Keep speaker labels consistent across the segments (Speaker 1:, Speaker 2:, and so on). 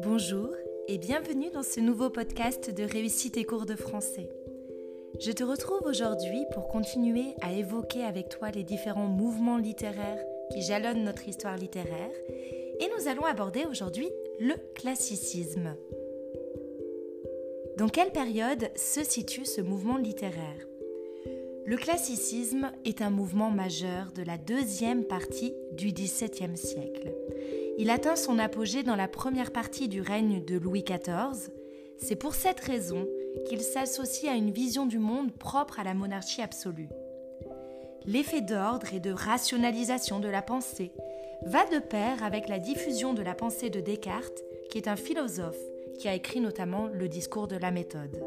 Speaker 1: Bonjour et bienvenue dans ce nouveau podcast de Réussite et cours de français. Je te retrouve aujourd'hui pour continuer à évoquer avec toi les différents mouvements littéraires qui jalonnent notre histoire littéraire et nous allons aborder aujourd'hui le classicisme. Dans quelle période se situe ce mouvement littéraire? Le classicisme est un mouvement majeur de la deuxième partie du XVIIe siècle. Il atteint son apogée dans la première partie du règne de Louis XIV. C'est pour cette raison qu'il s'associe à une vision du monde propre à la monarchie absolue. L'effet d'ordre et de rationalisation de la pensée va de pair avec la diffusion de la pensée de Descartes, qui est un philosophe qui a écrit notamment le discours de la méthode.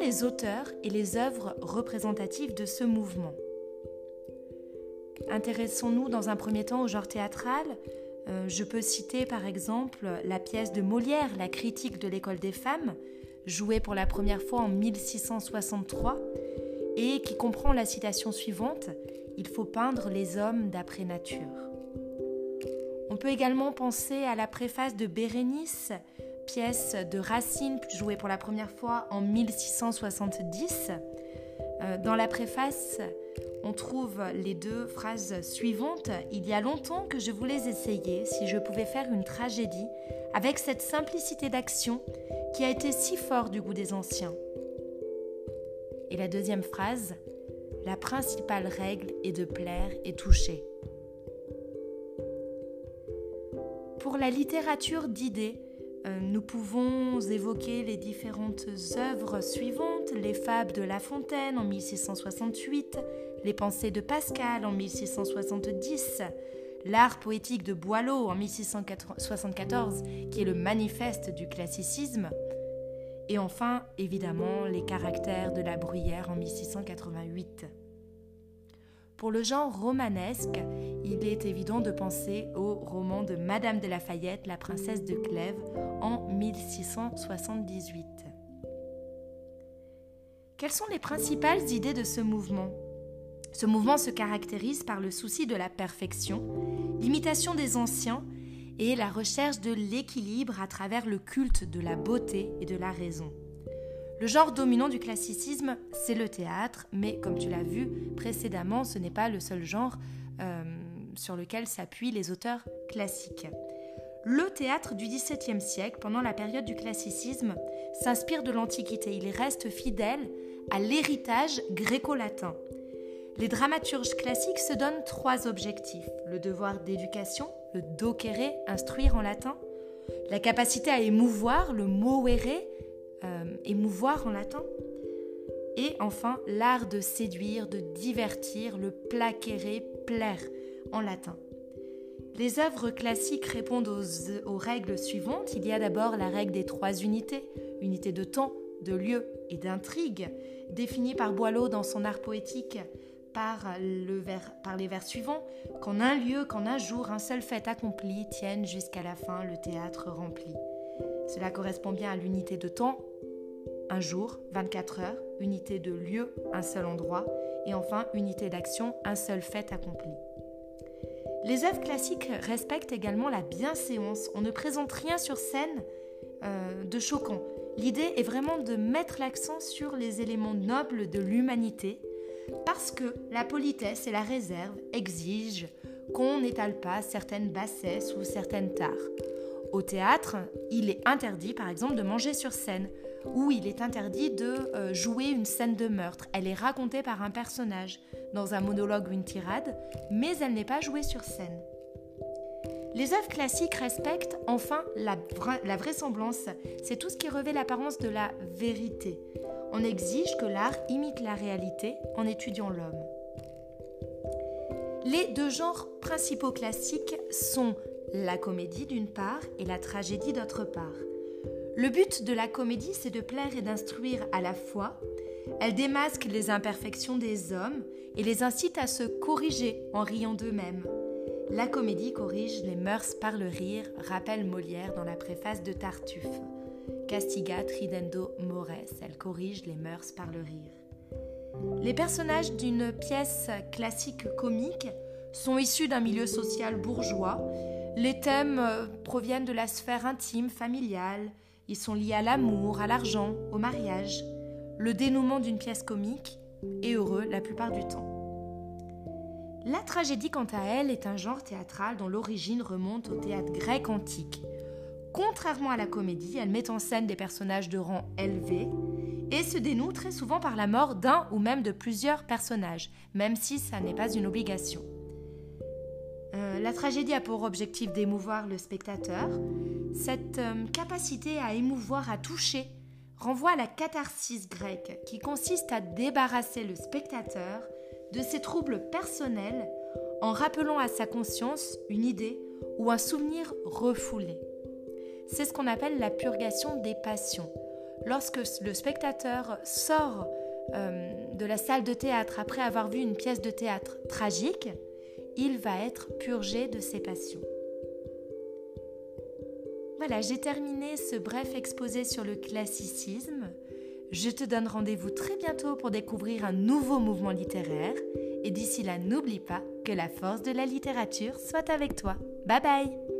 Speaker 1: Les auteurs et les œuvres représentatives de ce mouvement Intéressons-nous dans un premier temps au genre théâtral. Euh, je peux citer par exemple la pièce de Molière, La critique de l'école des femmes, jouée pour la première fois en 1663 et qui comprend la citation suivante Il faut peindre les hommes d'après nature. On peut également penser à la préface de Bérénice, pièce de Racine jouée pour la première fois en 1670. Euh, dans la préface, on trouve les deux phrases suivantes. Il y a longtemps que je voulais essayer si je pouvais faire une tragédie avec cette simplicité d'action qui a été si fort du goût des anciens. Et la deuxième phrase, la principale règle est de plaire et toucher. Pour la littérature d'idées, nous pouvons évoquer les différentes œuvres suivantes, les fables de La Fontaine en 1668, les pensées de Pascal en 1670, l'art poétique de Boileau en 1674, qui est le manifeste du classicisme, et enfin, évidemment, les caractères de la Bruyère en 1688. Pour le genre romanesque, il est évident de penser au roman de Madame de Lafayette, la princesse de Clèves, en 1678. Quelles sont les principales idées de ce mouvement? Ce mouvement se caractérise par le souci de la perfection, l'imitation des anciens et la recherche de l'équilibre à travers le culte de la beauté et de la raison. Le genre dominant du classicisme, c'est le théâtre, mais comme tu l'as vu précédemment, ce n'est pas le seul genre euh, sur lequel s'appuient les auteurs classiques. Le théâtre du XVIIe siècle, pendant la période du classicisme, s'inspire de l'Antiquité. Il reste fidèle à l'héritage gréco-latin. Les dramaturges classiques se donnent trois objectifs. Le devoir d'éducation, le docere, instruire en latin, la capacité à émouvoir, le movere, euh, émouvoir en latin. Et enfin, l'art de séduire, de divertir, le placere, plaire en latin. Les œuvres classiques répondent aux, règles suivantes. Il y a d'abord la règle des trois unités, unité de temps, de lieu et d'intrigue, définie par Boileau dans son art poétique par, par les vers suivants Qu'en un lieu, qu'en un jour, un seul fait accompli tienne jusqu'à la fin le théâtre rempli. Cela correspond bien à l'unité de temps, un jour, 24 heures, unité de lieu, un seul endroit, et enfin unité d'action, un seul fait accompli. Les œuvres classiques respectent également la bienséance. On ne présente rien sur scène euh, de choquant. L'idée est vraiment de mettre l'accent sur les éléments nobles de l'humanité, parce que la politesse et la réserve exigent qu'on n'étale pas certaines bassesses ou certaines tares. Au théâtre, il est interdit par exemple de manger sur scène, où il est interdit de euh, jouer une scène de meurtre. Elle est racontée par un personnage dans un monologue ou une tirade, mais elle n'est pas jouée sur scène. Les œuvres classiques respectent enfin la, la vraisemblance, c'est tout ce qui revêt l'apparence de la vérité. On exige que l'art imite la réalité en étudiant l'homme. Les deux genres principaux classiques sont la comédie d'une part et la tragédie d'autre part. Le but de la comédie, c'est de plaire et d'instruire à la fois. Elle démasque les imperfections des hommes et les incite à se corriger en riant d'eux-mêmes. La comédie corrige les mœurs par le rire, rappelle Molière dans la préface de Tartuffe. Castigat ridendo mores, elle corrige les mœurs par le rire. Les personnages d'une pièce classique comique sont issus d'un milieu social bourgeois. Les thèmes euh, proviennent de la sphère intime, familiale. Ils sont liés à l'amour, à l'argent, au mariage. Le dénouement d'une pièce comique est heureux la plupart du temps. La tragédie, quant à elle, est un genre théâtral dont l'origine remonte au théâtre grec antique. Contrairement à la comédie, elle met en scène des personnages de rang élevé et se dénoue très souvent par la mort d'un ou même de plusieurs personnages, même si ça n'est pas une obligation. La tragédie a pour objectif d'émouvoir le spectateur. Cette euh, capacité à émouvoir, à toucher, renvoie à la catharsis grecque, qui consiste à débarrasser le spectateur de ses troubles personnels en rappelant à sa conscience une idée ou un souvenir refoulé. C'est ce qu'on appelle la purgation des passions. Lorsque le spectateur sort euh, de la salle de théâtre après avoir vu une pièce de théâtre tragique, il va être purgé de ses passions. Voilà, j'ai terminé ce bref exposé sur le classicisme. Je te donne rendez-vous très bientôt pour découvrir un nouveau mouvement littéraire. Et d'ici là, n'oublie pas que la force de la littérature soit avec toi. Bye bye